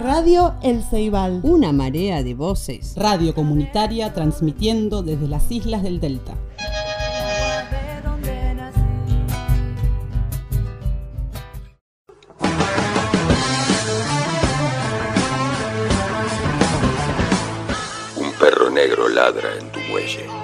Radio El Ceibal. Una marea de voces. Radio comunitaria transmitiendo desde las islas del Delta. Un perro negro ladra en tu muelle.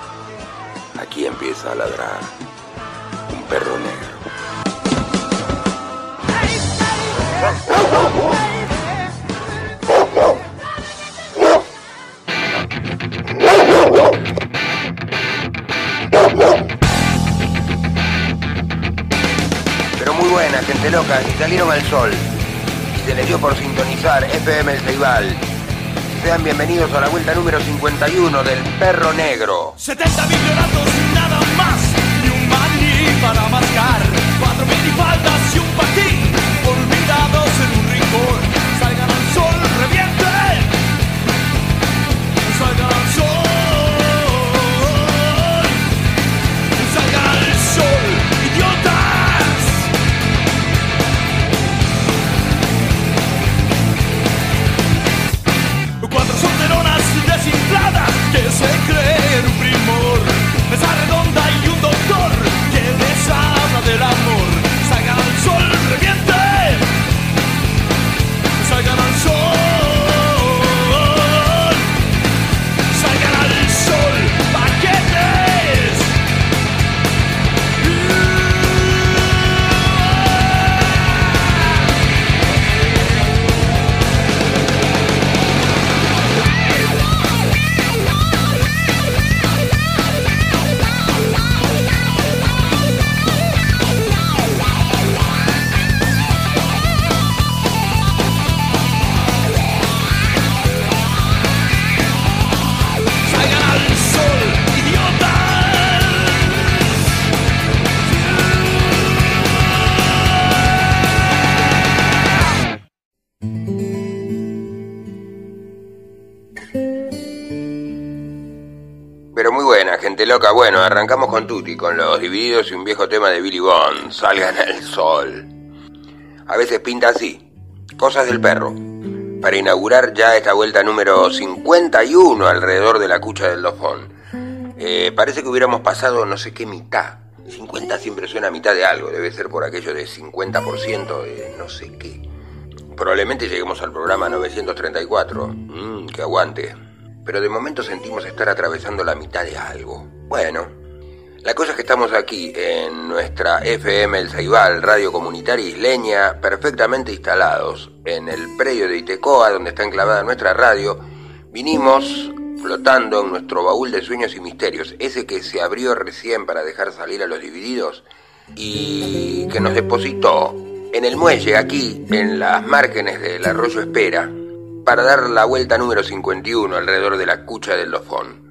Aquí empieza a ladrar un perro negro. Pero muy buena, gente loca, y salieron al sol. Y se les dio por sintonizar FM El Ceibal. Sean bienvenidos a la vuelta número 51 del Perro Negro. 70 millonatos Bueno, arrancamos con Tutti, con los divididos y un viejo tema de Billy Bond. Salgan al sol. A veces pinta así. Cosas del perro. Para inaugurar ya esta vuelta número 51 alrededor de la cucha del dofón. Eh, parece que hubiéramos pasado no sé qué mitad. 50 siempre suena mitad de algo. Debe ser por aquello de 50% de no sé qué. Probablemente lleguemos al programa 934. Mmm, que aguante. Pero de momento sentimos estar atravesando la mitad de algo. Bueno, la cosa es que estamos aquí en nuestra FM El Ceibal, radio comunitaria isleña, perfectamente instalados en el predio de Itecoa, donde está enclavada nuestra radio. Vinimos flotando en nuestro baúl de sueños y misterios, ese que se abrió recién para dejar salir a los divididos y que nos depositó en el muelle aquí, en las márgenes del arroyo Espera, para dar la vuelta número 51 alrededor de la cucha del Lofón.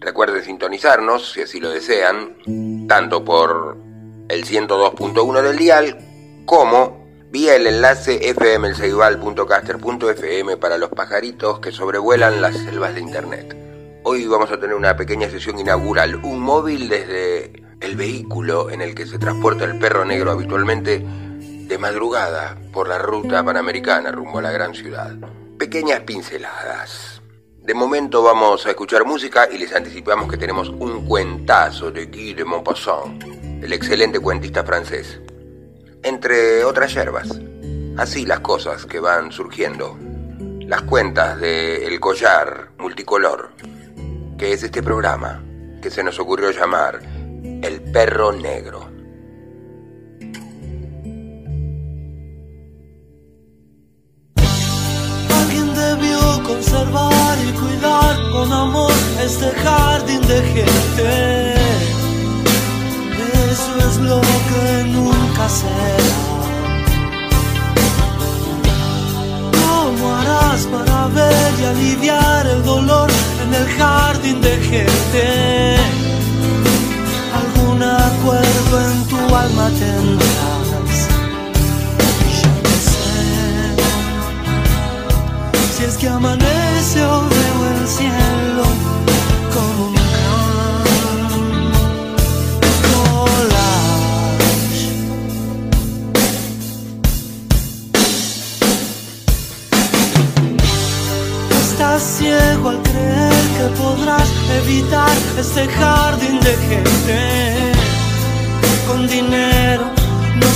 Recuerden sintonizarnos, si así lo desean, tanto por el 102.1 del dial como vía el enlace fmelceibal.caster.fm para los pajaritos que sobrevuelan las selvas de internet. Hoy vamos a tener una pequeña sesión inaugural, un móvil desde el vehículo en el que se transporta el perro negro habitualmente de madrugada por la ruta panamericana rumbo a la gran ciudad. Pequeñas pinceladas. De momento vamos a escuchar música y les anticipamos que tenemos un cuentazo de Guy de Maupassant, el excelente cuentista francés. Entre otras yerbas. Así las cosas que van surgiendo. Las cuentas de El Collar Multicolor, que es este programa que se nos ocurrió llamar El Perro Negro. Conservar y cuidar con amor este jardín de gente. lo que nunca será. ¿Cómo harás para ver y aliviar el dolor en el jardín de gente? Algún acuerdo en tu alma tendrás. Si es que amanece o veo el cielo como un Estás ciego al creer que podrás evitar este jardín de gente. Con dinero no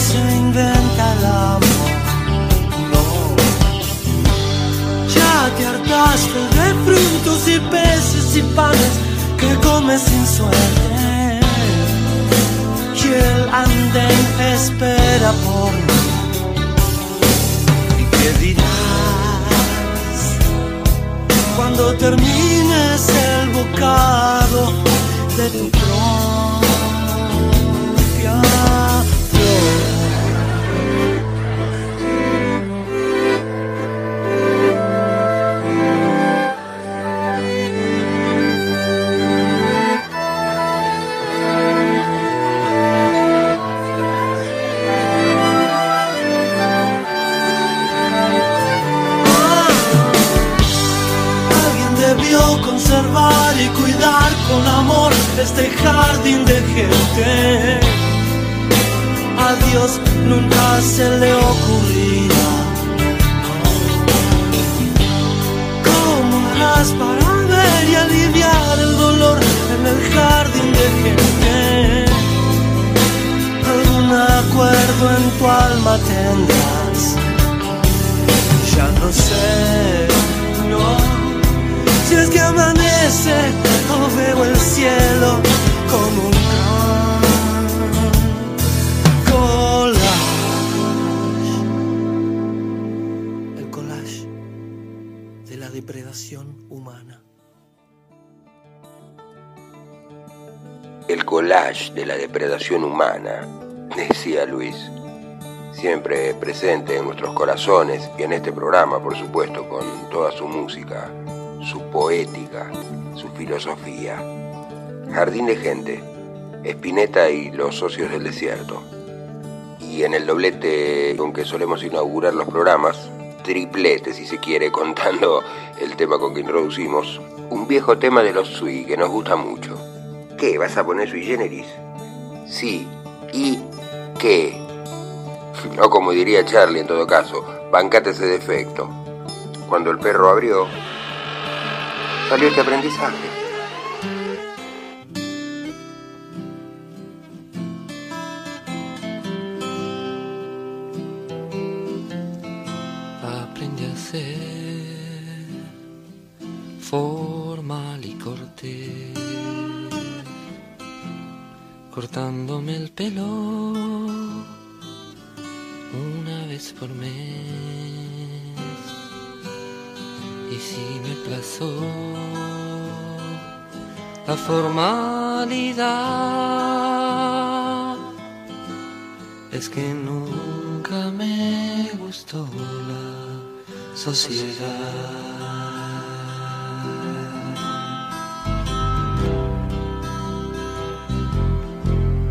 de frutos y peces y panes que comes sin suerte. Y el andén espera por mí. ¿Y qué dirás? cuando termines el bocado de tu propia con amor este jardín de gente. A Dios nunca se le ocurría. ¿Cómo harás para ver y aliviar el dolor en el jardín de gente? Algún acuerdo en tu alma tendrás. Ya no sé, amanece o veo el cielo como un collage. El collage de la depredación humana. El collage de la depredación humana, decía Luis, siempre presente en nuestros corazones y en este programa, por supuesto, con toda su música, su poética, su filosofía. Jardín de Gente, Espineta y los socios del desierto. Y en el doblete con que solemos inaugurar los programas, triplete si se quiere, contando el tema con que introducimos, un viejo tema de los Sui que nos gusta mucho. ¿Qué? ¿Vas a poner sui generis? Sí. ¿Y qué? O como diría Charlie en todo caso, bancate ese defecto. Cuando el perro abrió, salió este aprendizaje.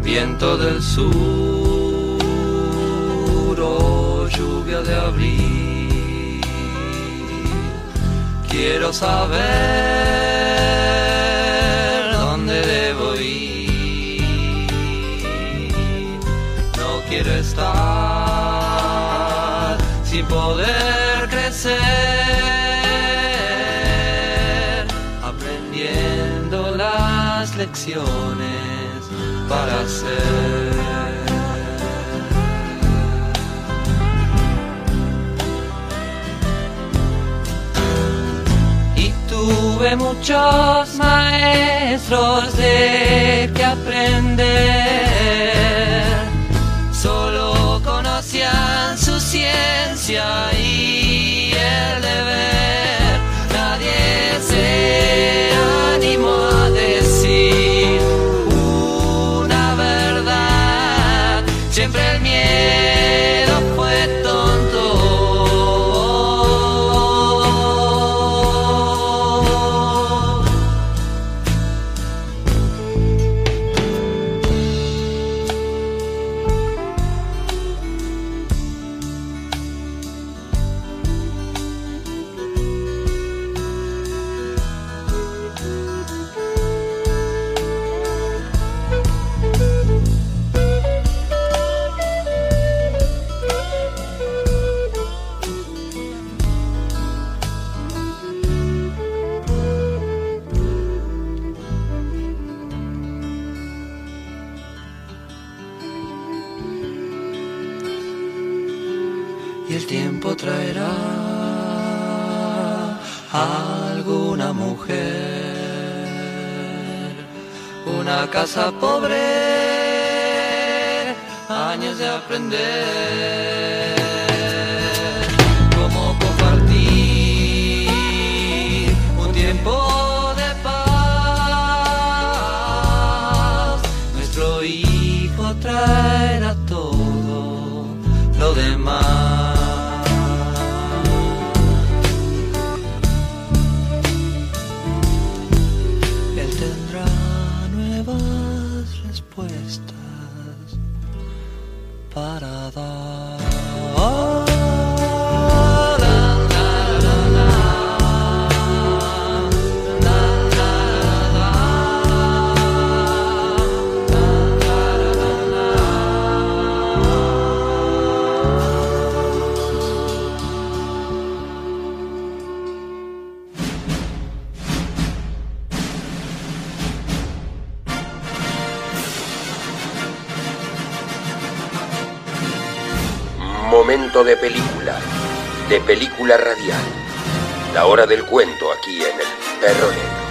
Viento del sur o lluvia de abril, quiero saber dónde debo ir. No quiero estar sin poder para ser. Y tuve muchos maestros de que aprender. Solo conocían su ciencia aprender De película, de película radial. La hora del cuento aquí en El Perro Negro.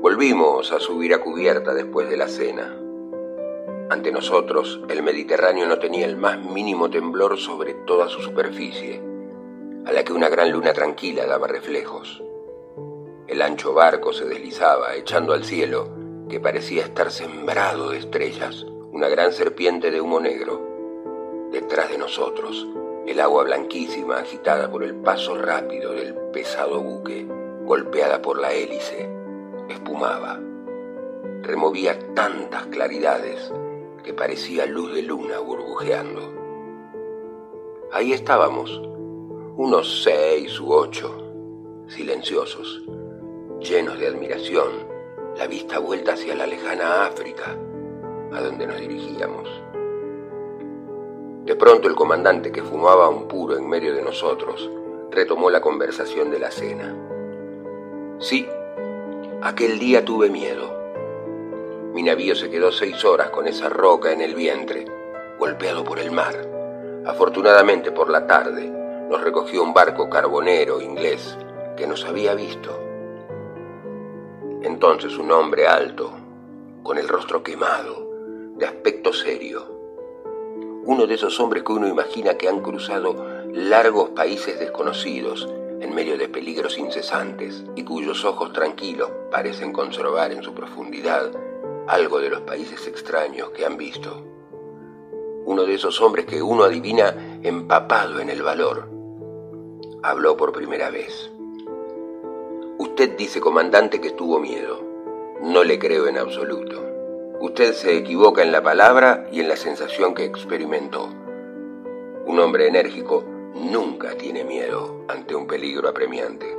Volvimos a subir a cubierta después de la cena. Ante nosotros, el Mediterráneo no tenía el más mínimo temblor sobre toda su superficie, a la que una gran luna tranquila daba reflejos. El ancho barco se deslizaba, echando al cielo, que parecía estar sembrado de estrellas, una gran serpiente de humo negro. Detrás de nosotros, el agua blanquísima agitada por el paso rápido del pesado buque, golpeada por la hélice, espumaba. Removía tantas claridades que parecía luz de luna burbujeando. Ahí estábamos, unos seis u ocho, silenciosos, llenos de admiración, la vista vuelta hacia la lejana África, a donde nos dirigíamos. De pronto el comandante, que fumaba un puro en medio de nosotros, retomó la conversación de la cena. Sí, aquel día tuve miedo. Mi navío se quedó seis horas con esa roca en el vientre, golpeado por el mar. Afortunadamente por la tarde nos recogió un barco carbonero inglés que nos había visto. Entonces un hombre alto, con el rostro quemado, de aspecto serio, uno de esos hombres que uno imagina que han cruzado largos países desconocidos en medio de peligros incesantes y cuyos ojos tranquilos parecen conservar en su profundidad algo de los países extraños que han visto. Uno de esos hombres que uno adivina empapado en el valor. Habló por primera vez. Usted dice, comandante, que tuvo miedo. No le creo en absoluto. Usted se equivoca en la palabra y en la sensación que experimentó. Un hombre enérgico nunca tiene miedo ante un peligro apremiante.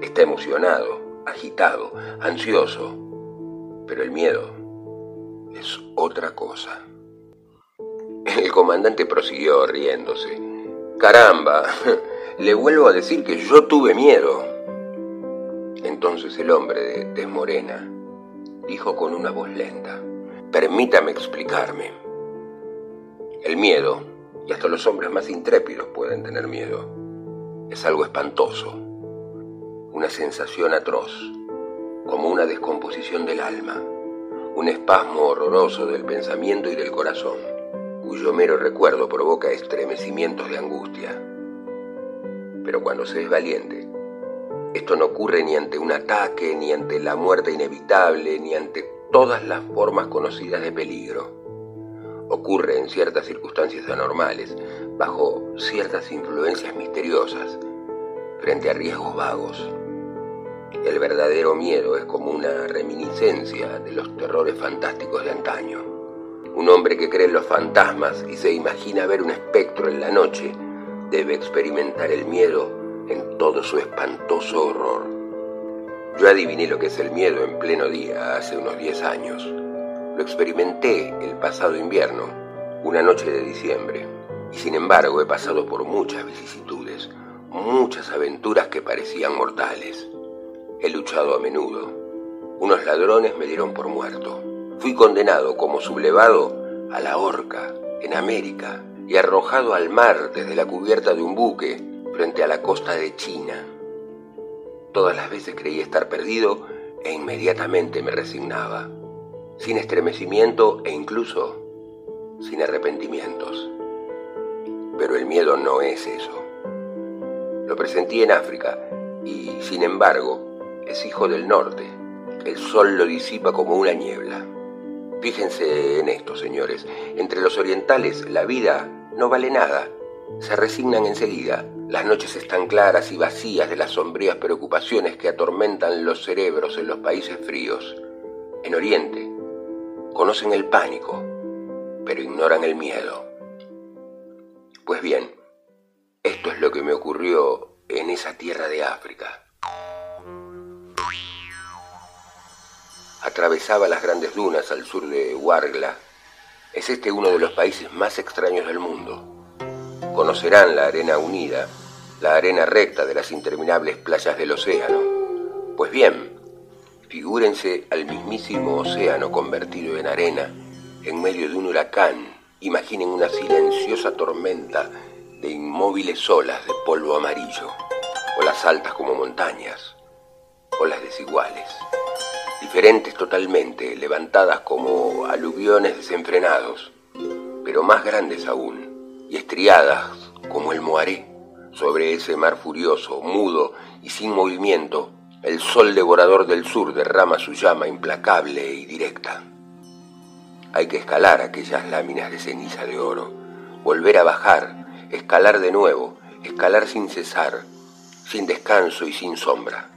Está emocionado, agitado, ansioso, pero el miedo es otra cosa. El comandante prosiguió riéndose. Caramba, le vuelvo a decir que yo tuve miedo. Entonces el hombre de tez morena dijo con una voz lenta, permítame explicarme. El miedo, y hasta los hombres más intrépidos pueden tener miedo, es algo espantoso, una sensación atroz, como una descomposición del alma, un espasmo horroroso del pensamiento y del corazón, cuyo mero recuerdo provoca estremecimientos de angustia. Pero cuando se es valiente, esto no ocurre ni ante un ataque, ni ante la muerte inevitable, ni ante todas las formas conocidas de peligro. Ocurre en ciertas circunstancias anormales, bajo ciertas influencias misteriosas, frente a riesgos vagos. El verdadero miedo es como una reminiscencia de los terrores fantásticos de antaño. Un hombre que cree en los fantasmas y se imagina ver un espectro en la noche debe experimentar el miedo en todo su espantoso horror. Yo adiviné lo que es el miedo en pleno día hace unos 10 años. Lo experimenté el pasado invierno, una noche de diciembre, y sin embargo he pasado por muchas vicisitudes, muchas aventuras que parecían mortales. He luchado a menudo. Unos ladrones me dieron por muerto. Fui condenado como sublevado a la horca en América y arrojado al mar desde la cubierta de un buque frente a la costa de China. Todas las veces creí estar perdido e inmediatamente me resignaba, sin estremecimiento e incluso sin arrepentimientos. Pero el miedo no es eso. Lo presentí en África y, sin embargo, es hijo del norte. El sol lo disipa como una niebla. Fíjense en esto, señores. Entre los orientales la vida no vale nada. Se resignan enseguida. Las noches están claras y vacías de las sombrías preocupaciones que atormentan los cerebros en los países fríos. En Oriente, conocen el pánico, pero ignoran el miedo. Pues bien, esto es lo que me ocurrió en esa tierra de África. Atravesaba las grandes dunas al sur de Wargla. Es este uno de los países más extraños del mundo. Conocerán la arena unida, la arena recta de las interminables playas del océano. Pues bien, figúrense al mismísimo océano convertido en arena en medio de un huracán. Imaginen una silenciosa tormenta de inmóviles olas de polvo amarillo, olas altas como montañas, olas desiguales diferentes totalmente, levantadas como aluviones desenfrenados, pero más grandes aún, y estriadas como el Moaré. Sobre ese mar furioso, mudo y sin movimiento, el sol devorador del sur derrama su llama implacable y directa. Hay que escalar aquellas láminas de ceniza de oro, volver a bajar, escalar de nuevo, escalar sin cesar, sin descanso y sin sombra.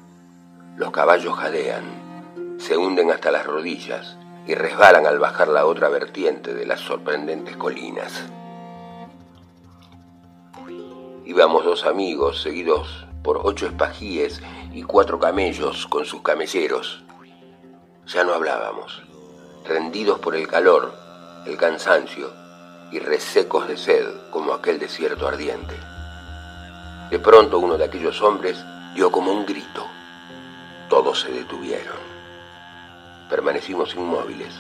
Los caballos jadean, se hunden hasta las rodillas y resbalan al bajar la otra vertiente de las sorprendentes colinas. Íbamos dos amigos seguidos por ocho espajíes y cuatro camellos con sus camelleros. Ya no hablábamos, rendidos por el calor, el cansancio y resecos de sed como aquel desierto ardiente. De pronto uno de aquellos hombres dio como un grito. Todos se detuvieron permanecimos inmóviles,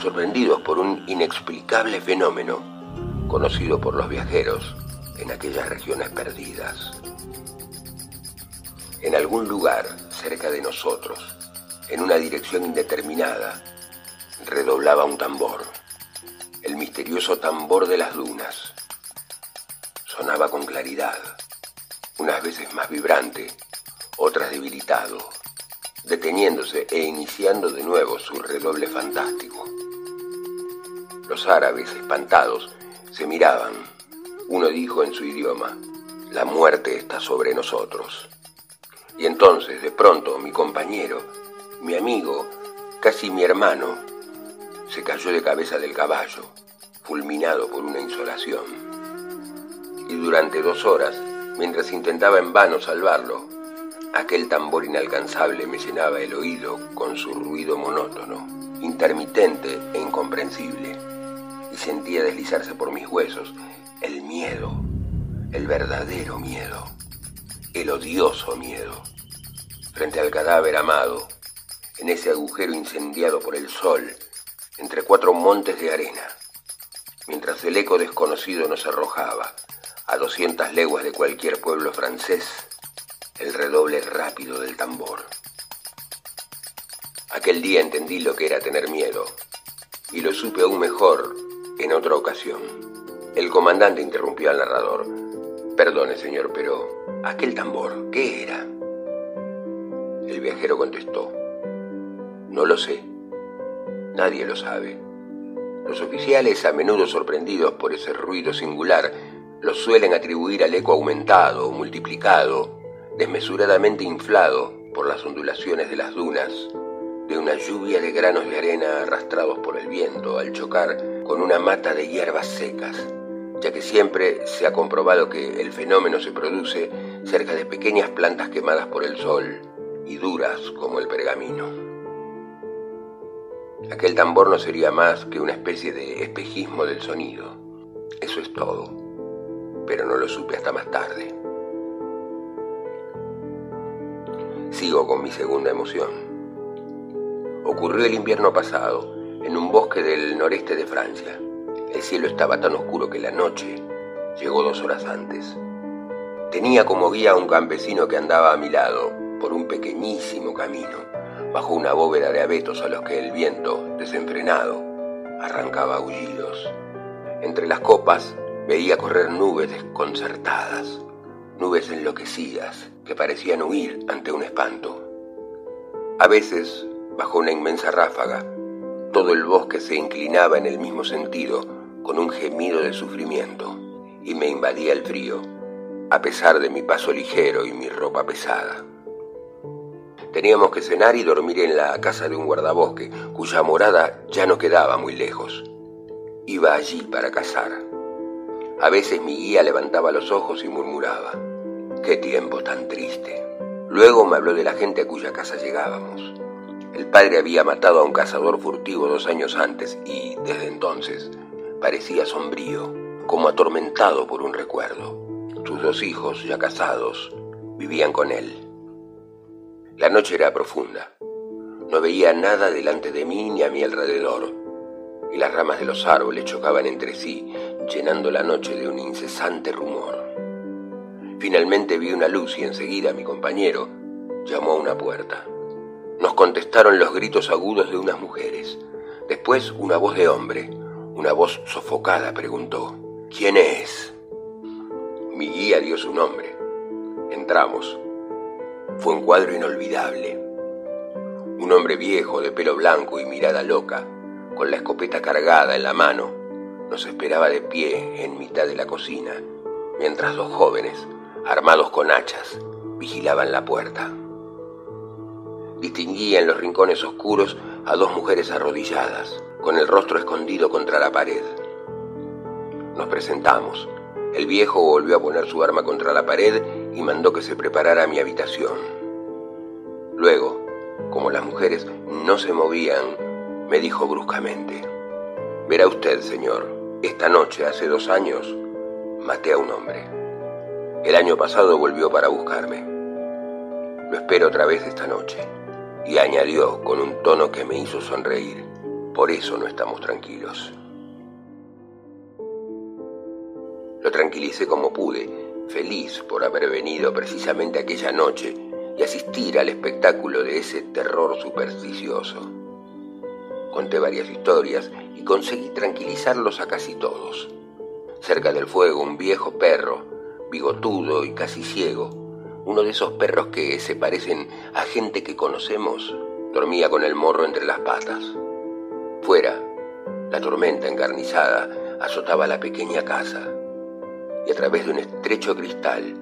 sorprendidos por un inexplicable fenómeno conocido por los viajeros en aquellas regiones perdidas. En algún lugar cerca de nosotros, en una dirección indeterminada, redoblaba un tambor, el misterioso tambor de las dunas. Sonaba con claridad, unas veces más vibrante, otras debilitado, deteniéndose e iniciando de nuevo su redoble fantástico. Los árabes, espantados, se miraban. Uno dijo en su idioma, la muerte está sobre nosotros. Y entonces, de pronto, mi compañero, mi amigo, casi mi hermano, se cayó de cabeza del caballo, fulminado por una insolación. Y durante dos horas, mientras intentaba en vano salvarlo, Aquel tambor inalcanzable me llenaba el oído con su ruido monótono, intermitente e incomprensible, y sentía deslizarse por mis huesos el miedo, el verdadero miedo, el odioso miedo, frente al cadáver amado, en ese agujero incendiado por el sol, entre cuatro montes de arena, mientras el eco desconocido nos arrojaba a doscientas leguas de cualquier pueblo francés el redoble rápido del tambor. Aquel día entendí lo que era tener miedo y lo supe aún mejor en otra ocasión. El comandante interrumpió al narrador. Perdone, señor, pero aquel tambor, ¿qué era? El viajero contestó. No lo sé. Nadie lo sabe. Los oficiales, a menudo sorprendidos por ese ruido singular, lo suelen atribuir al eco aumentado multiplicado desmesuradamente inflado por las ondulaciones de las dunas, de una lluvia de granos de arena arrastrados por el viento al chocar con una mata de hierbas secas, ya que siempre se ha comprobado que el fenómeno se produce cerca de pequeñas plantas quemadas por el sol y duras como el pergamino. Aquel tambor no sería más que una especie de espejismo del sonido. Eso es todo. Pero no lo supe hasta más tarde. Sigo con mi segunda emoción. Ocurrió el invierno pasado, en un bosque del noreste de Francia. El cielo estaba tan oscuro que la noche llegó dos horas antes. Tenía como guía a un campesino que andaba a mi lado por un pequeñísimo camino, bajo una bóveda de abetos a los que el viento, desenfrenado, arrancaba aullidos. Entre las copas veía correr nubes desconcertadas, nubes enloquecidas que parecían huir ante un espanto. A veces, bajo una inmensa ráfaga, todo el bosque se inclinaba en el mismo sentido, con un gemido de sufrimiento, y me invadía el frío, a pesar de mi paso ligero y mi ropa pesada. Teníamos que cenar y dormir en la casa de un guardabosque, cuya morada ya no quedaba muy lejos. Iba allí para cazar. A veces mi guía levantaba los ojos y murmuraba, ¡qué tiempo tan triste! Luego me habló de la gente a cuya casa llegábamos. El padre había matado a un cazador furtivo dos años antes y, desde entonces, parecía sombrío, como atormentado por un recuerdo. Sus dos hijos, ya casados, vivían con él. La noche era profunda. No veía nada delante de mí ni a mi alrededor, y las ramas de los árboles chocaban entre sí, llenando la noche de un incesante rumor. Finalmente vi una luz y enseguida mi compañero llamó a una puerta. Nos contestaron los gritos agudos de unas mujeres. Después una voz de hombre. Una voz sofocada preguntó, ¿quién es? Mi guía dio su nombre. Entramos. Fue un cuadro inolvidable. Un hombre viejo, de pelo blanco y mirada loca, con la escopeta cargada en la mano, nos esperaba de pie en mitad de la cocina, mientras dos jóvenes, armados con hachas, vigilaban la puerta. Distinguía en los rincones oscuros a dos mujeres arrodilladas, con el rostro escondido contra la pared. Nos presentamos. El viejo volvió a poner su arma contra la pared y mandó que se preparara mi habitación. Luego, como las mujeres no se movían, me dijo bruscamente, Verá usted, señor, esta noche, hace dos años, maté a un hombre. El año pasado volvió para buscarme. Lo espero otra vez esta noche. Y añadió con un tono que me hizo sonreír. Por eso no estamos tranquilos. Lo tranquilicé como pude, feliz por haber venido precisamente aquella noche y asistir al espectáculo de ese terror supersticioso. Conté varias historias y conseguí tranquilizarlos a casi todos. Cerca del fuego un viejo perro bigotudo y casi ciego, uno de esos perros que se parecen a gente que conocemos, dormía con el morro entre las patas. Fuera, la tormenta encarnizada azotaba la pequeña casa, y a través de un estrecho cristal,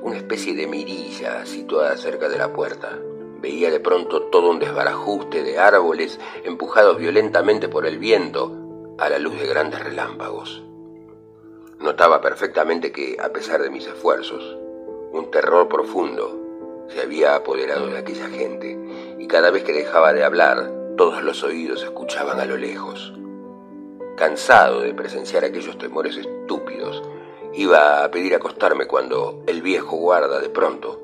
una especie de mirilla situada cerca de la puerta, veía de pronto todo un desbarajuste de árboles empujados violentamente por el viento a la luz de grandes relámpagos. Notaba perfectamente que, a pesar de mis esfuerzos, un terror profundo se había apoderado de aquella gente, y cada vez que dejaba de hablar, todos los oídos escuchaban a lo lejos. Cansado de presenciar aquellos temores estúpidos, iba a pedir acostarme cuando el viejo guarda de pronto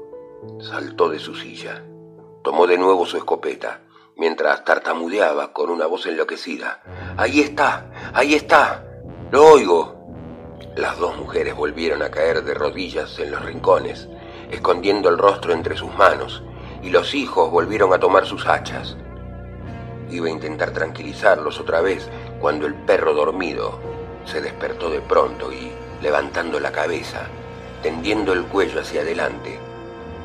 saltó de su silla, tomó de nuevo su escopeta, mientras tartamudeaba con una voz enloquecida. Ahí está, ahí está, lo oigo. Las dos mujeres volvieron a caer de rodillas en los rincones, escondiendo el rostro entre sus manos, y los hijos volvieron a tomar sus hachas. Iba a intentar tranquilizarlos otra vez cuando el perro dormido se despertó de pronto y, levantando la cabeza, tendiendo el cuello hacia adelante,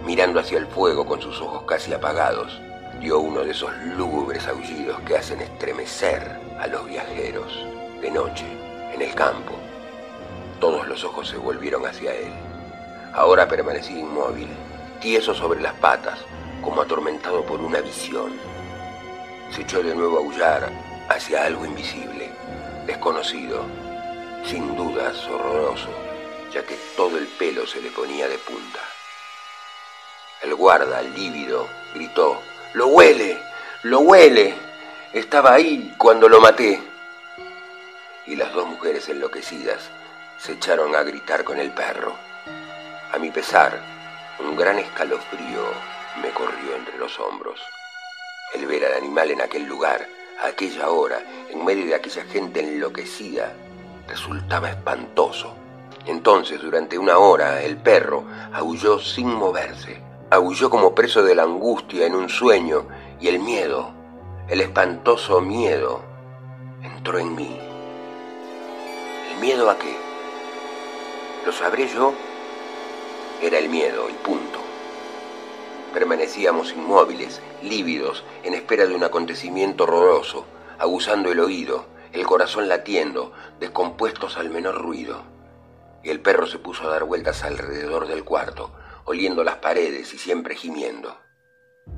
mirando hacia el fuego con sus ojos casi apagados, dio uno de esos lúgubres aullidos que hacen estremecer a los viajeros de noche en el campo todos los ojos se volvieron hacia él. Ahora permanecía inmóvil, tieso sobre las patas, como atormentado por una visión. Se echó de nuevo a aullar hacia algo invisible, desconocido, sin dudas horroroso, ya que todo el pelo se le ponía de punta. El guarda, lívido, gritó, ¡Lo huele! ¡Lo huele! Estaba ahí cuando lo maté. Y las dos mujeres enloquecidas se echaron a gritar con el perro. A mi pesar, un gran escalofrío me corrió entre los hombros. El ver al animal en aquel lugar a aquella hora, en medio de aquella gente enloquecida, resultaba espantoso. Entonces, durante una hora, el perro aulló sin moverse. Aulló como preso de la angustia en un sueño y el miedo, el espantoso miedo, entró en mí. ¿El miedo a qué? ¿Lo sabré yo? Era el miedo y punto. Permanecíamos inmóviles, lívidos, en espera de un acontecimiento horroroso, aguzando el oído, el corazón latiendo, descompuestos al menor ruido. Y el perro se puso a dar vueltas alrededor del cuarto, oliendo las paredes y siempre gimiendo.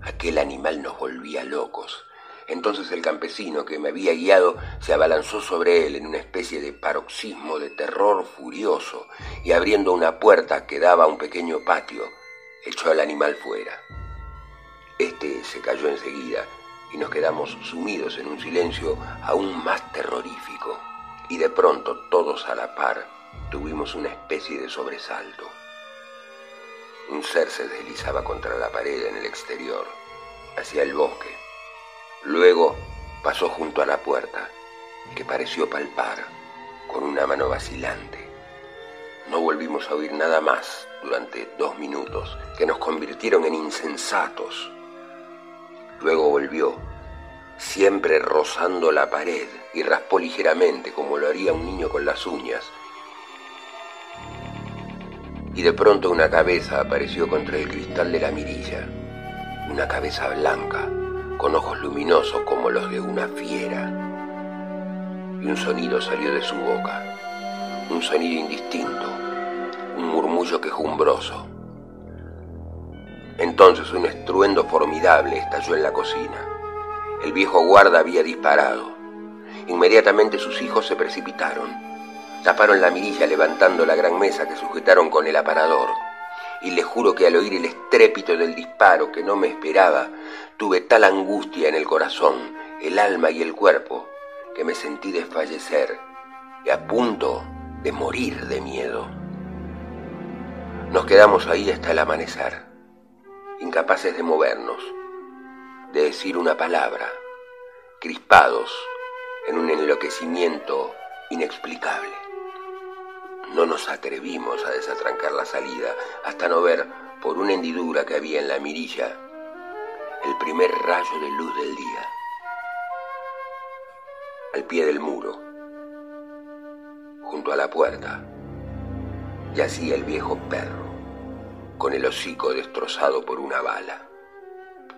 Aquel animal nos volvía locos. Entonces el campesino que me había guiado se abalanzó sobre él en una especie de paroxismo de terror furioso y abriendo una puerta que daba a un pequeño patio, echó al animal fuera. Este se cayó enseguida y nos quedamos sumidos en un silencio aún más terrorífico. Y de pronto, todos a la par, tuvimos una especie de sobresalto. Un ser se deslizaba contra la pared en el exterior, hacia el bosque. Luego pasó junto a la puerta, que pareció palpar, con una mano vacilante. No volvimos a oír nada más durante dos minutos, que nos convirtieron en insensatos. Luego volvió, siempre rozando la pared, y raspó ligeramente como lo haría un niño con las uñas. Y de pronto una cabeza apareció contra el cristal de la mirilla, una cabeza blanca, con ojos luminosos como los de una fiera. Y un sonido salió de su boca, un sonido indistinto, un murmullo quejumbroso. Entonces un estruendo formidable estalló en la cocina. El viejo guarda había disparado. Inmediatamente sus hijos se precipitaron. Taparon la mirilla levantando la gran mesa que sujetaron con el aparador. Y les juro que al oír el estrépito del disparo que no me esperaba, tuve tal angustia en el corazón, el alma y el cuerpo, que me sentí desfallecer y a punto de morir de miedo. Nos quedamos ahí hasta el amanecer, incapaces de movernos, de decir una palabra, crispados en un enloquecimiento inexplicable. No nos atrevimos a desatrancar la salida hasta no ver, por una hendidura que había en la mirilla, el primer rayo de luz del día. Al pie del muro, junto a la puerta, yacía el viejo perro, con el hocico destrozado por una bala.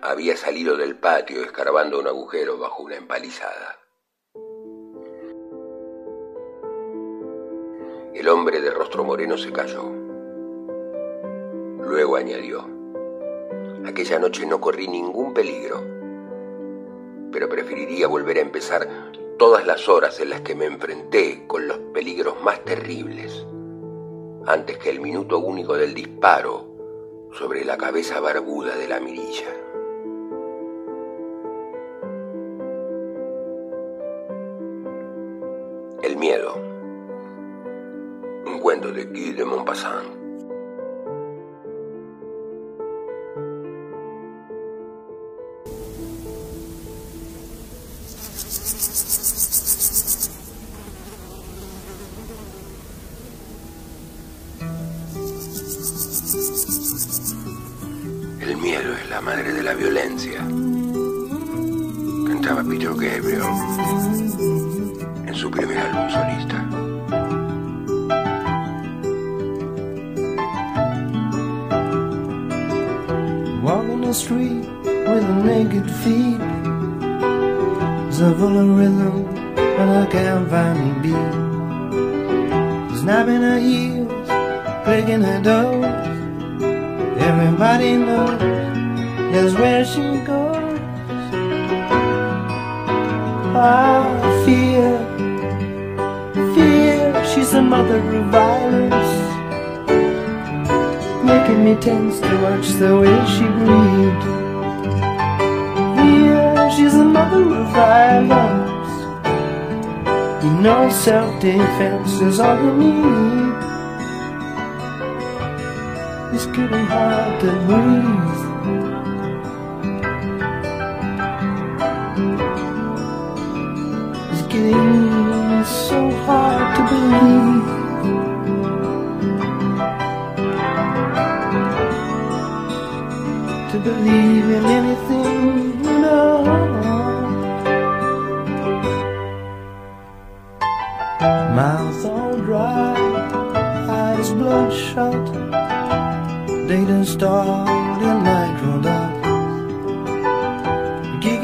Había salido del patio escarbando un agujero bajo una empalizada. El hombre de rostro moreno se calló. Luego añadió, aquella noche no corrí ningún peligro, pero preferiría volver a empezar todas las horas en las que me enfrenté con los peligros más terribles, antes que el minuto único del disparo sobre la cabeza barbuda de la mirilla. El miedo. Un cuento de Guy de Maupassant. Self-defense is all you need. It's getting hard to breathe. It's getting so hard to believe. To believe in anything, Mouth all dry, eyes bloodshot. Day done start and night rolled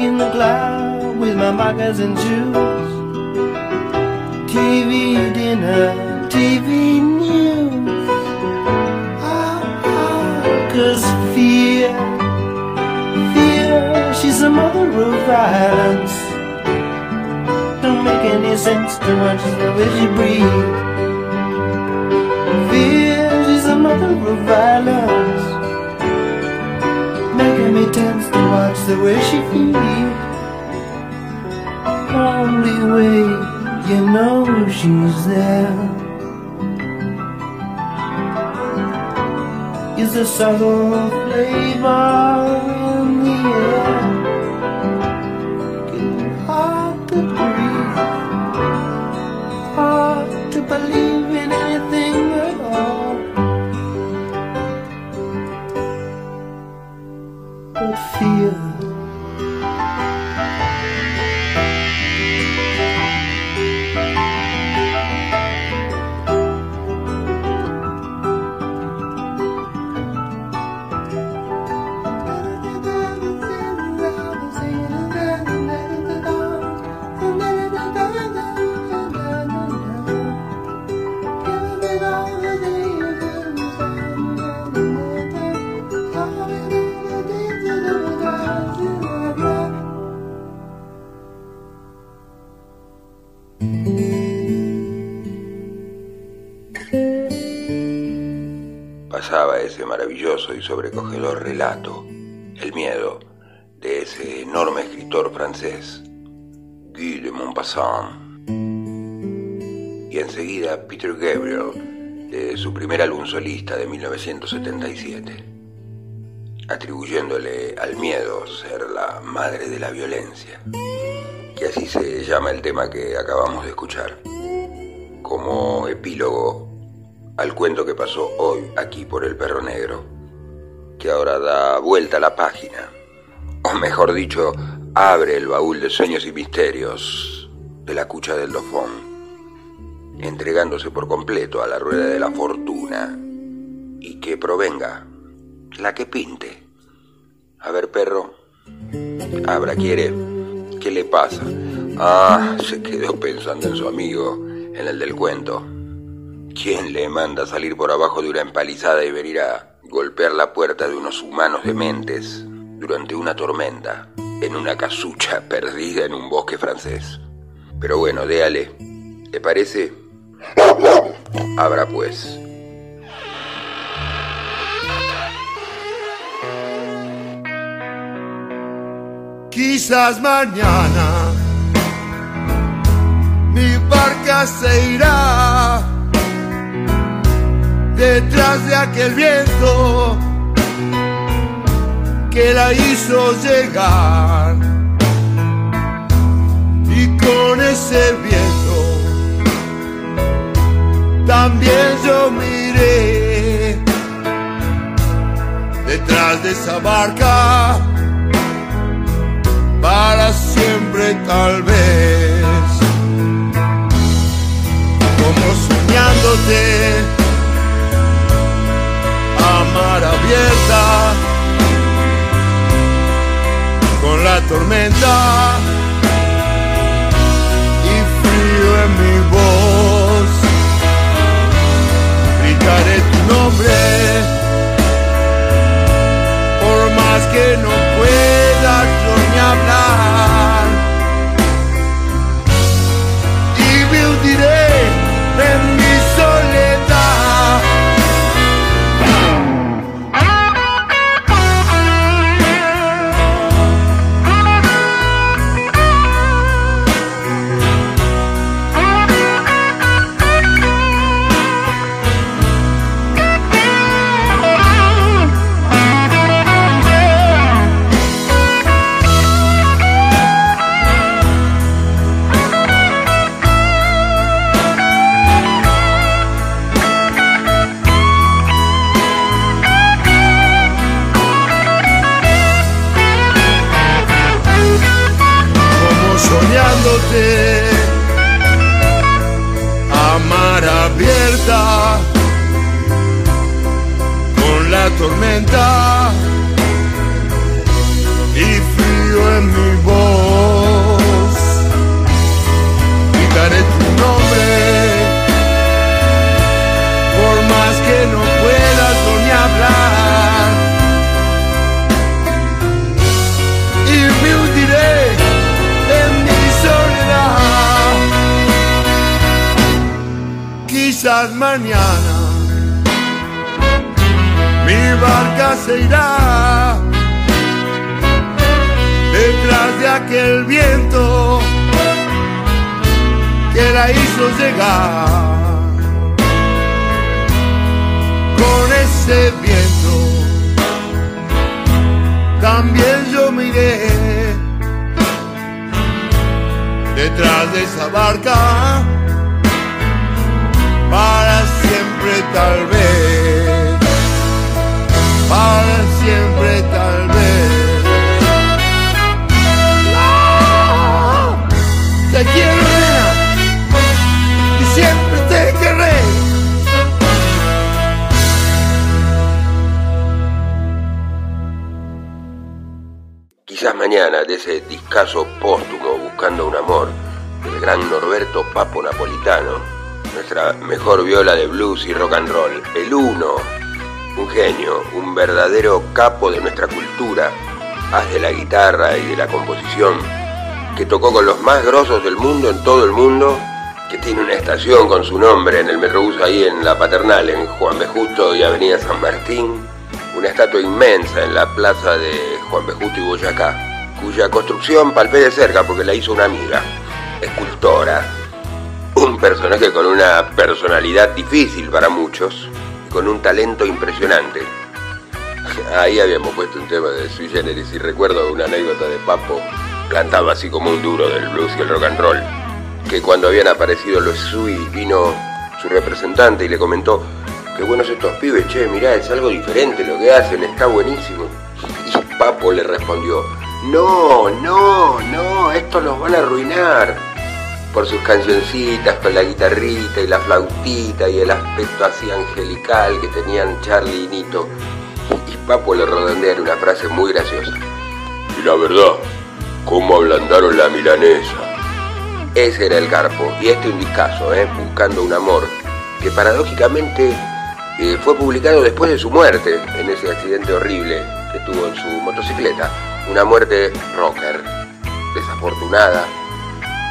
in the cloud with my moccasins and shoes. TV dinner, TV news. Ah, ah, Cause fear, fear, she's a mother of violence. Make any sense to watch the way she breathes. Fear, she's a mother of violence. Making me tense to watch the way she feels. Only way you know she's there is a subtle flavor believe sobrecogedor relato, El miedo, de ese enorme escritor francés, Guy de Maupassant. Y enseguida Peter Gabriel, de su primer álbum solista de 1977, atribuyéndole al miedo ser la madre de la violencia, que así se llama el tema que acabamos de escuchar, como epílogo al cuento que pasó hoy aquí por el perro negro, que ahora da vuelta a la página, o mejor dicho, abre el baúl de sueños y misterios de la cucha del dofón, entregándose por completo a la rueda de la fortuna, y que provenga la que pinte. A ver, perro, Abra quiere, ¿qué le pasa? Ah, se quedó pensando en su amigo, en el del cuento. ¿Quién le manda salir por abajo de una empalizada y venir a golpear la puerta de unos humanos dementes durante una tormenta en una casucha perdida en un bosque francés? Pero bueno, déale. ¿Le parece? Abra pues. Quizás mañana mi barca se irá detrás de aquel viento que la hizo llegar. Y con ese viento también yo miré detrás de esa barca para siempre tal vez. Como soñándote mar abierta con la tormenta y frío en mi voz. Gritaré tu nombre por más que no pueda ese viento. También yo miré detrás de esa barca para siempre tal vez, para siempre tal vez. Te quiero, Mañana de ese discazo póstumo buscando un amor del gran Norberto Papo Napolitano, nuestra mejor viola de blues y rock and roll, el uno, un genio, un verdadero capo de nuestra cultura, haz de la guitarra y de la composición, que tocó con los más grosos del mundo en todo el mundo, que tiene una estación con su nombre en el Metrobús ahí en La Paternal, en Juan B. Justo y Avenida San Martín, una estatua inmensa en la plaza de Juan B. Justo y Boyacá, cuya construcción palpé de cerca porque la hizo una amiga, escultora, un personaje con una personalidad difícil para muchos, y con un talento impresionante. Ahí habíamos puesto un tema de sui generis y recuerdo una anécdota de Papo, cantaba así como un duro del blues y el rock and roll, que cuando habían aparecido los Sui vino su representante y le comentó, qué buenos estos pibes, che, mirá, es algo diferente lo que hacen, está buenísimo. Y Papo le respondió, no, no, no, esto los van a arruinar. Por sus cancioncitas con la guitarrita y la flautita y el aspecto así angelical que tenían Charlie y Nito. Y Papo le redondea en una frase muy graciosa. Y la verdad, cómo ablandaron la milanesa. Ese era el Carpo, y este un discazo, ¿eh? Buscando un amor, que paradójicamente eh, fue publicado después de su muerte, en ese accidente horrible que tuvo en su motocicleta. Una muerte rocker, desafortunada,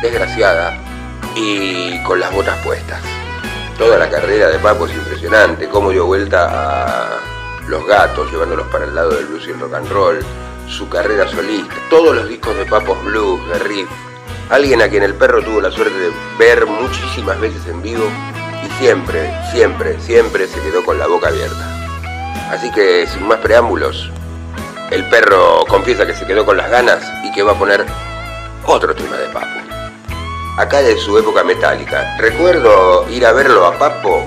desgraciada y con las botas puestas. Toda la carrera de Papo es impresionante, cómo dio vuelta a los gatos, llevándolos para el lado del blues y el rock and roll, su carrera solista, todos los discos de Papos Blues, de Riff, alguien a quien el perro tuvo la suerte de ver muchísimas veces en vivo y siempre, siempre, siempre se quedó con la boca abierta. Así que sin más preámbulos, el perro confiesa que se quedó con las ganas y que va a poner otro tema de Papo. Acá de su época metálica. Recuerdo ir a verlo a Papo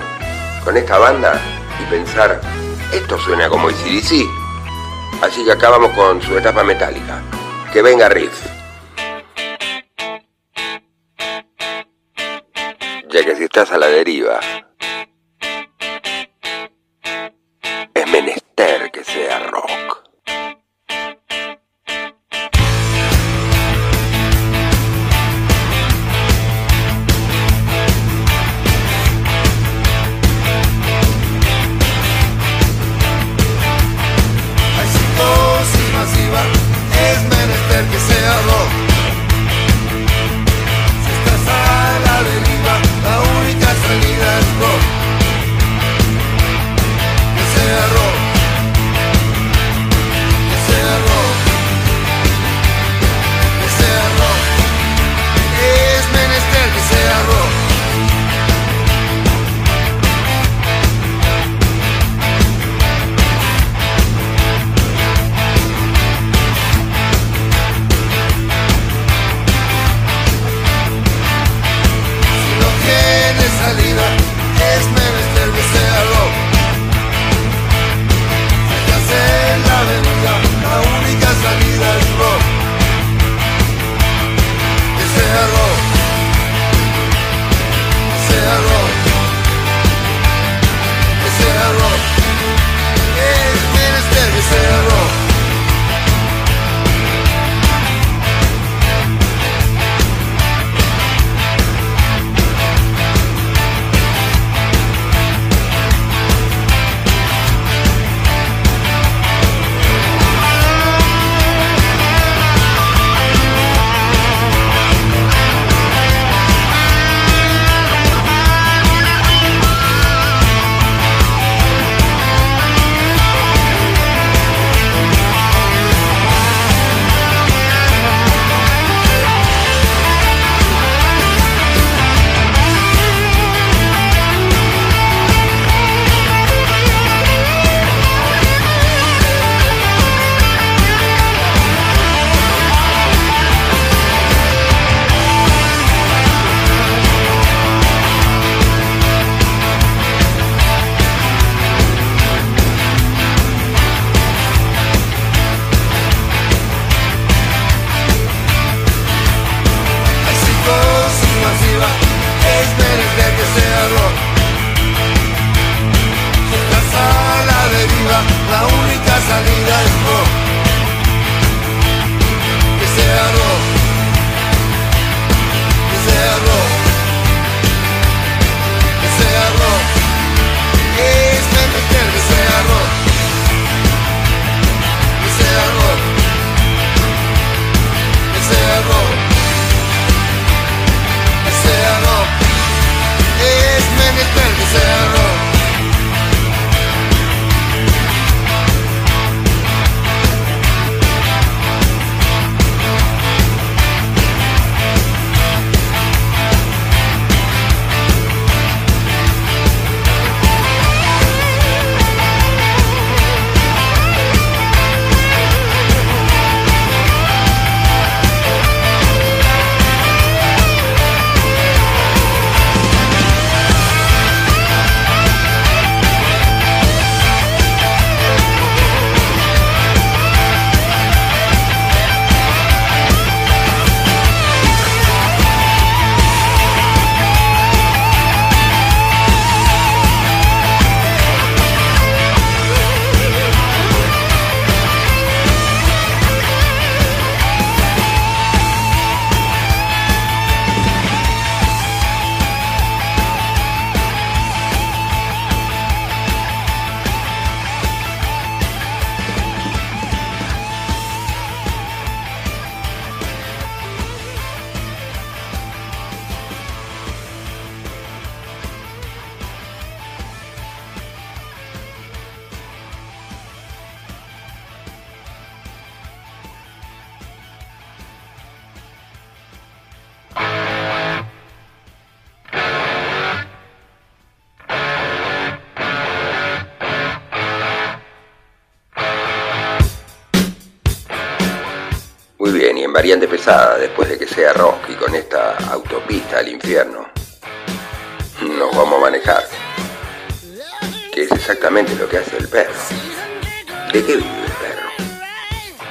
con esta banda y pensar, esto suena como ACDC. Así que acá vamos con su etapa metálica. Que venga Riff. Ya que si estás a la deriva,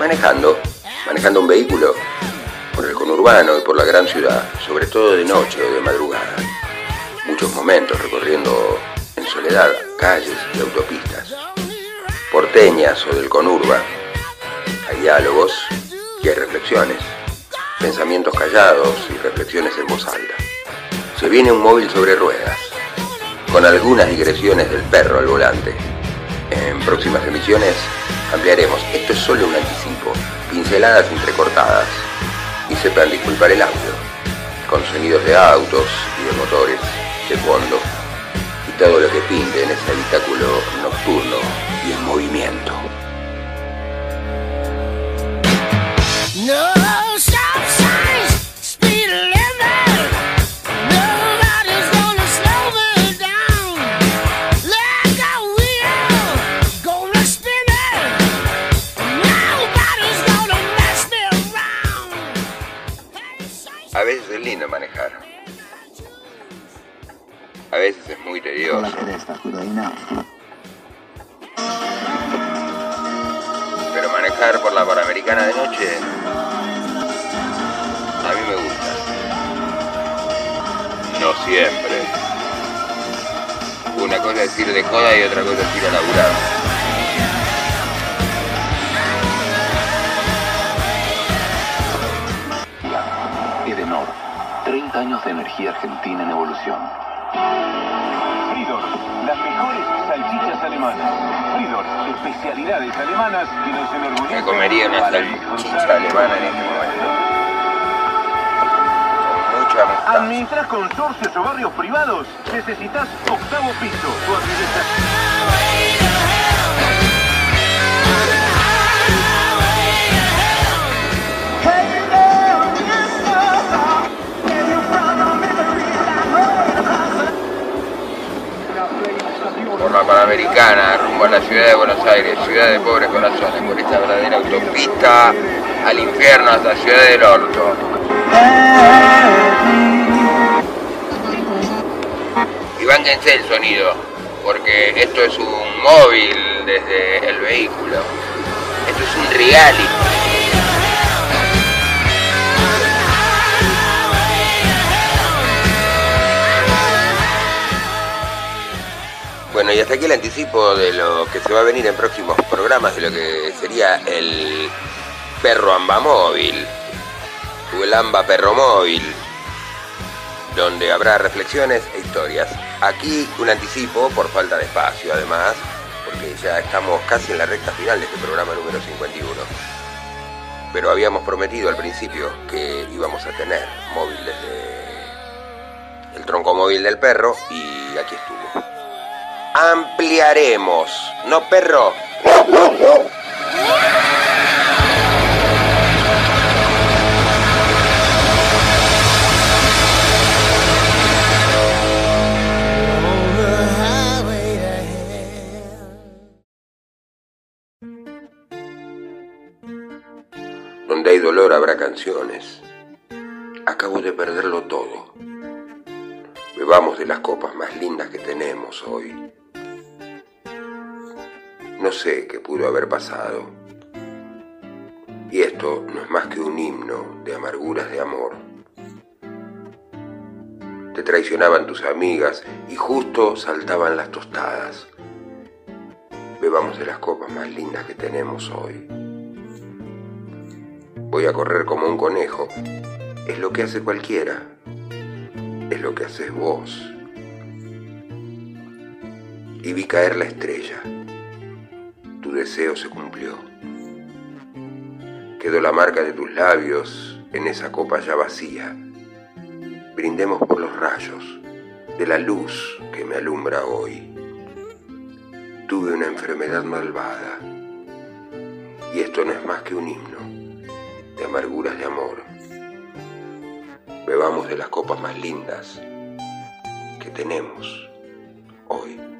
Manejando, manejando un vehículo por el conurbano y por la gran ciudad, sobre todo de noche o de madrugada. Muchos momentos recorriendo en soledad calles y autopistas, porteñas o del conurba. Hay diálogos y hay reflexiones, pensamientos callados y reflexiones en voz alta. Se viene un móvil sobre ruedas, con algunas digresiones del perro al volante. En próximas emisiones ampliaremos, esto es solo un anticipo, pinceladas entrecortadas, y sepan disculpar el audio, con sonidos de autos y de motores de fondo, y todo lo que pinte en este habitáculo nocturno y en movimiento. No muy tedioso. Pero manejar por la Panamericana de noche a mí me gusta. No siempre. Una cosa es ir de joda y otra cosa es ir a laburar. Edenor, 30 años de energía argentina en evolución. Fridor, las mejores salchichas alemanas. Fridor, especialidades alemanas que nos enorgullecen. Me comería una salchicha alemana en este momento. ¿Administras consorcios o barrios privados? Necesitas octavo piso. Buenos Aires, ciudad de pobres corazones, por esta verdadera autopista al infierno hasta Ciudad del Orto. Y bánquense el sonido, porque esto es un móvil desde el vehículo. Esto es un reality. Bueno, y hasta aquí el anticipo de lo que se va a venir en próximos programas, de lo que sería el perro amba móvil, o el amba perro móvil, donde habrá reflexiones e historias. Aquí un anticipo por falta de espacio, además, porque ya estamos casi en la recta final de este programa número 51. Pero habíamos prometido al principio que íbamos a tener móvil desde el tronco móvil del perro y aquí estuvo ampliaremos. ¿No, perro? Donde hay dolor habrá canciones. Acabo de perderlo todo. Bebamos de las copas más lindas que tenemos hoy. No sé qué pudo haber pasado. Y esto no es más que un himno de amarguras de amor. Te traicionaban tus amigas y justo saltaban las tostadas. Bebamos de las copas más lindas que tenemos hoy. Voy a correr como un conejo. Es lo que hace cualquiera. Es lo que haces vos. Y vi caer la estrella tu deseo se cumplió. Quedó la marca de tus labios en esa copa ya vacía. Brindemos por los rayos de la luz que me alumbra hoy. Tuve una enfermedad malvada y esto no es más que un himno de amarguras de amor. Bebamos de las copas más lindas que tenemos hoy.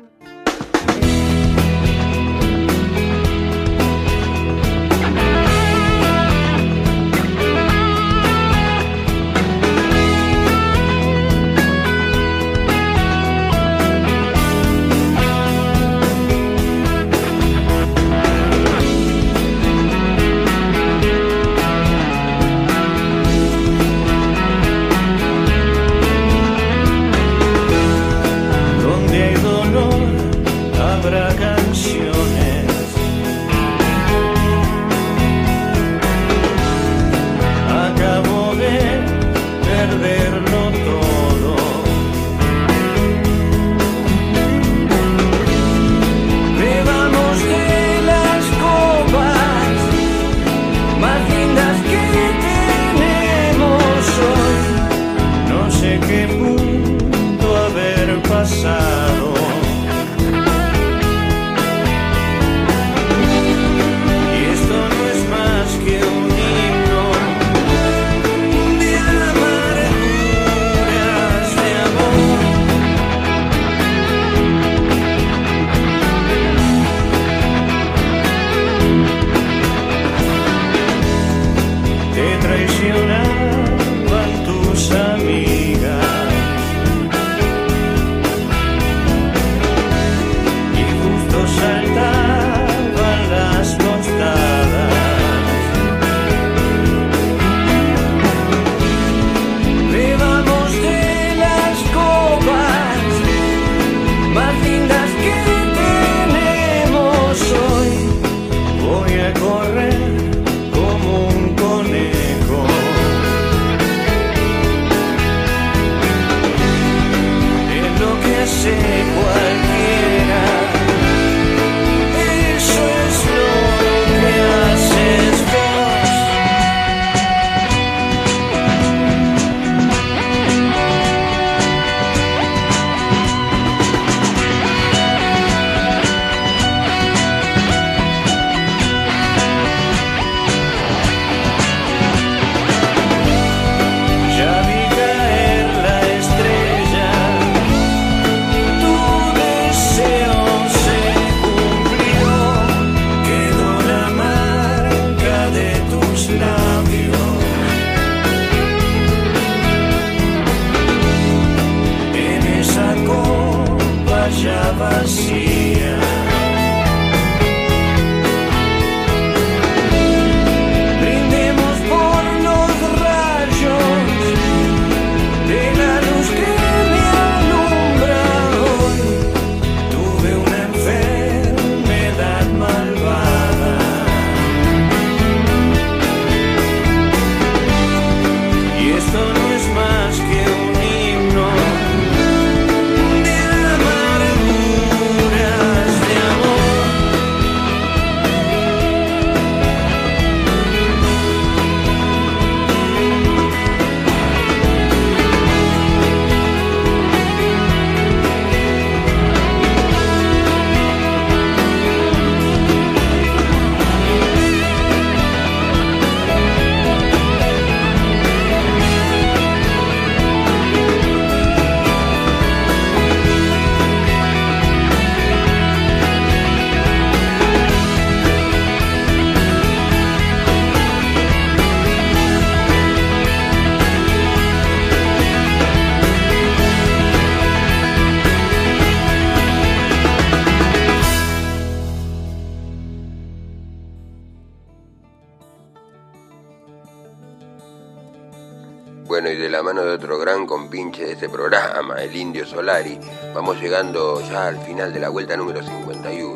Al final de la vuelta número 51,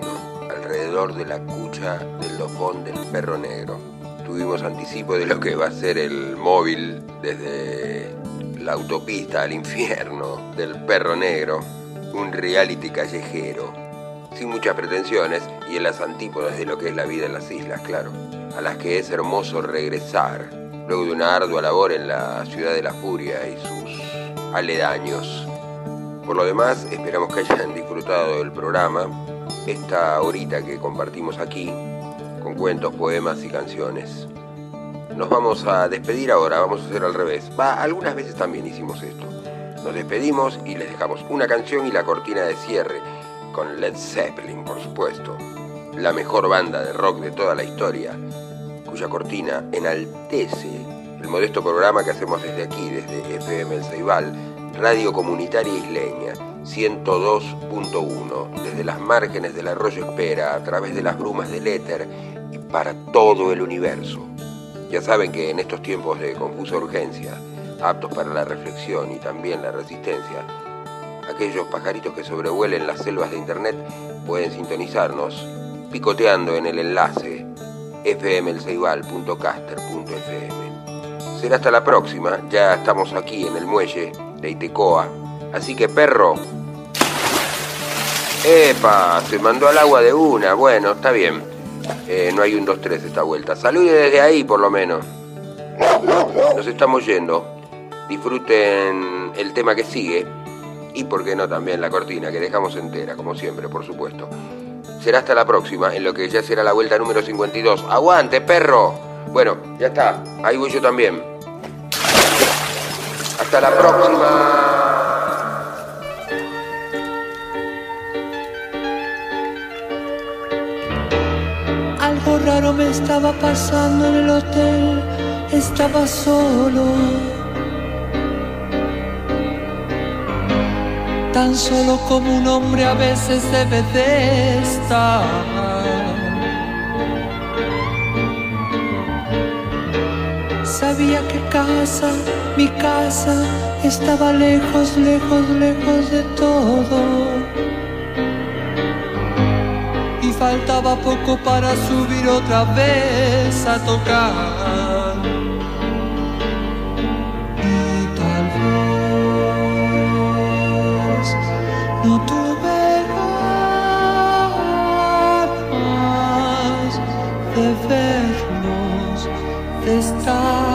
alrededor de la cucha del lofón del perro negro. Tuvimos anticipo de lo que va a ser el móvil desde la autopista al infierno del perro negro, un reality callejero, sin muchas pretensiones y en las antípodas de lo que es la vida en las islas, claro, a las que es hermoso regresar luego de una ardua labor en la ciudad de la furia y sus aledaños. Por lo demás, esperamos que hayan disfrutado del programa, esta horita que compartimos aquí, con cuentos, poemas y canciones. Nos vamos a despedir ahora, vamos a hacer al revés. Va, algunas veces también hicimos esto. Nos despedimos y les dejamos una canción y la cortina de cierre, con Led Zeppelin, por supuesto, la mejor banda de rock de toda la historia, cuya cortina enaltece el modesto programa que hacemos desde aquí, desde FM El Ceibal, Radio Comunitaria Isleña, 102.1, desde las márgenes del arroyo Espera, a través de las brumas del éter y para todo el universo. Ya saben que en estos tiempos de confusa urgencia, aptos para la reflexión y también la resistencia, aquellos pajaritos que sobrevuelen las selvas de Internet pueden sintonizarnos picoteando en el enlace fmelceibal.caster.fm. Será hasta la próxima, ya estamos aquí en el muelle de. Así que perro, ¡Epa! Se mandó al agua de una. Bueno, está bien. Eh, no hay un 2-3 esta vuelta. Salude desde ahí, por lo menos. Nos estamos yendo. Disfruten el tema que sigue. Y, por qué no, también la cortina, que dejamos entera, como siempre, por supuesto. Será hasta la próxima, en lo que ya será la vuelta número 52. ¡Aguante, perro! Bueno, ya está. Ahí voy yo también. Hasta la próxima. Algo raro me estaba pasando en el hotel. estaba solo. Tan solo como un hombre a veces debe de estar. Sabía que casa, mi casa, estaba lejos, lejos, lejos de todo. Y faltaba poco para subir otra vez a tocar. Y tal vez no tuve ganas de vernos, de estar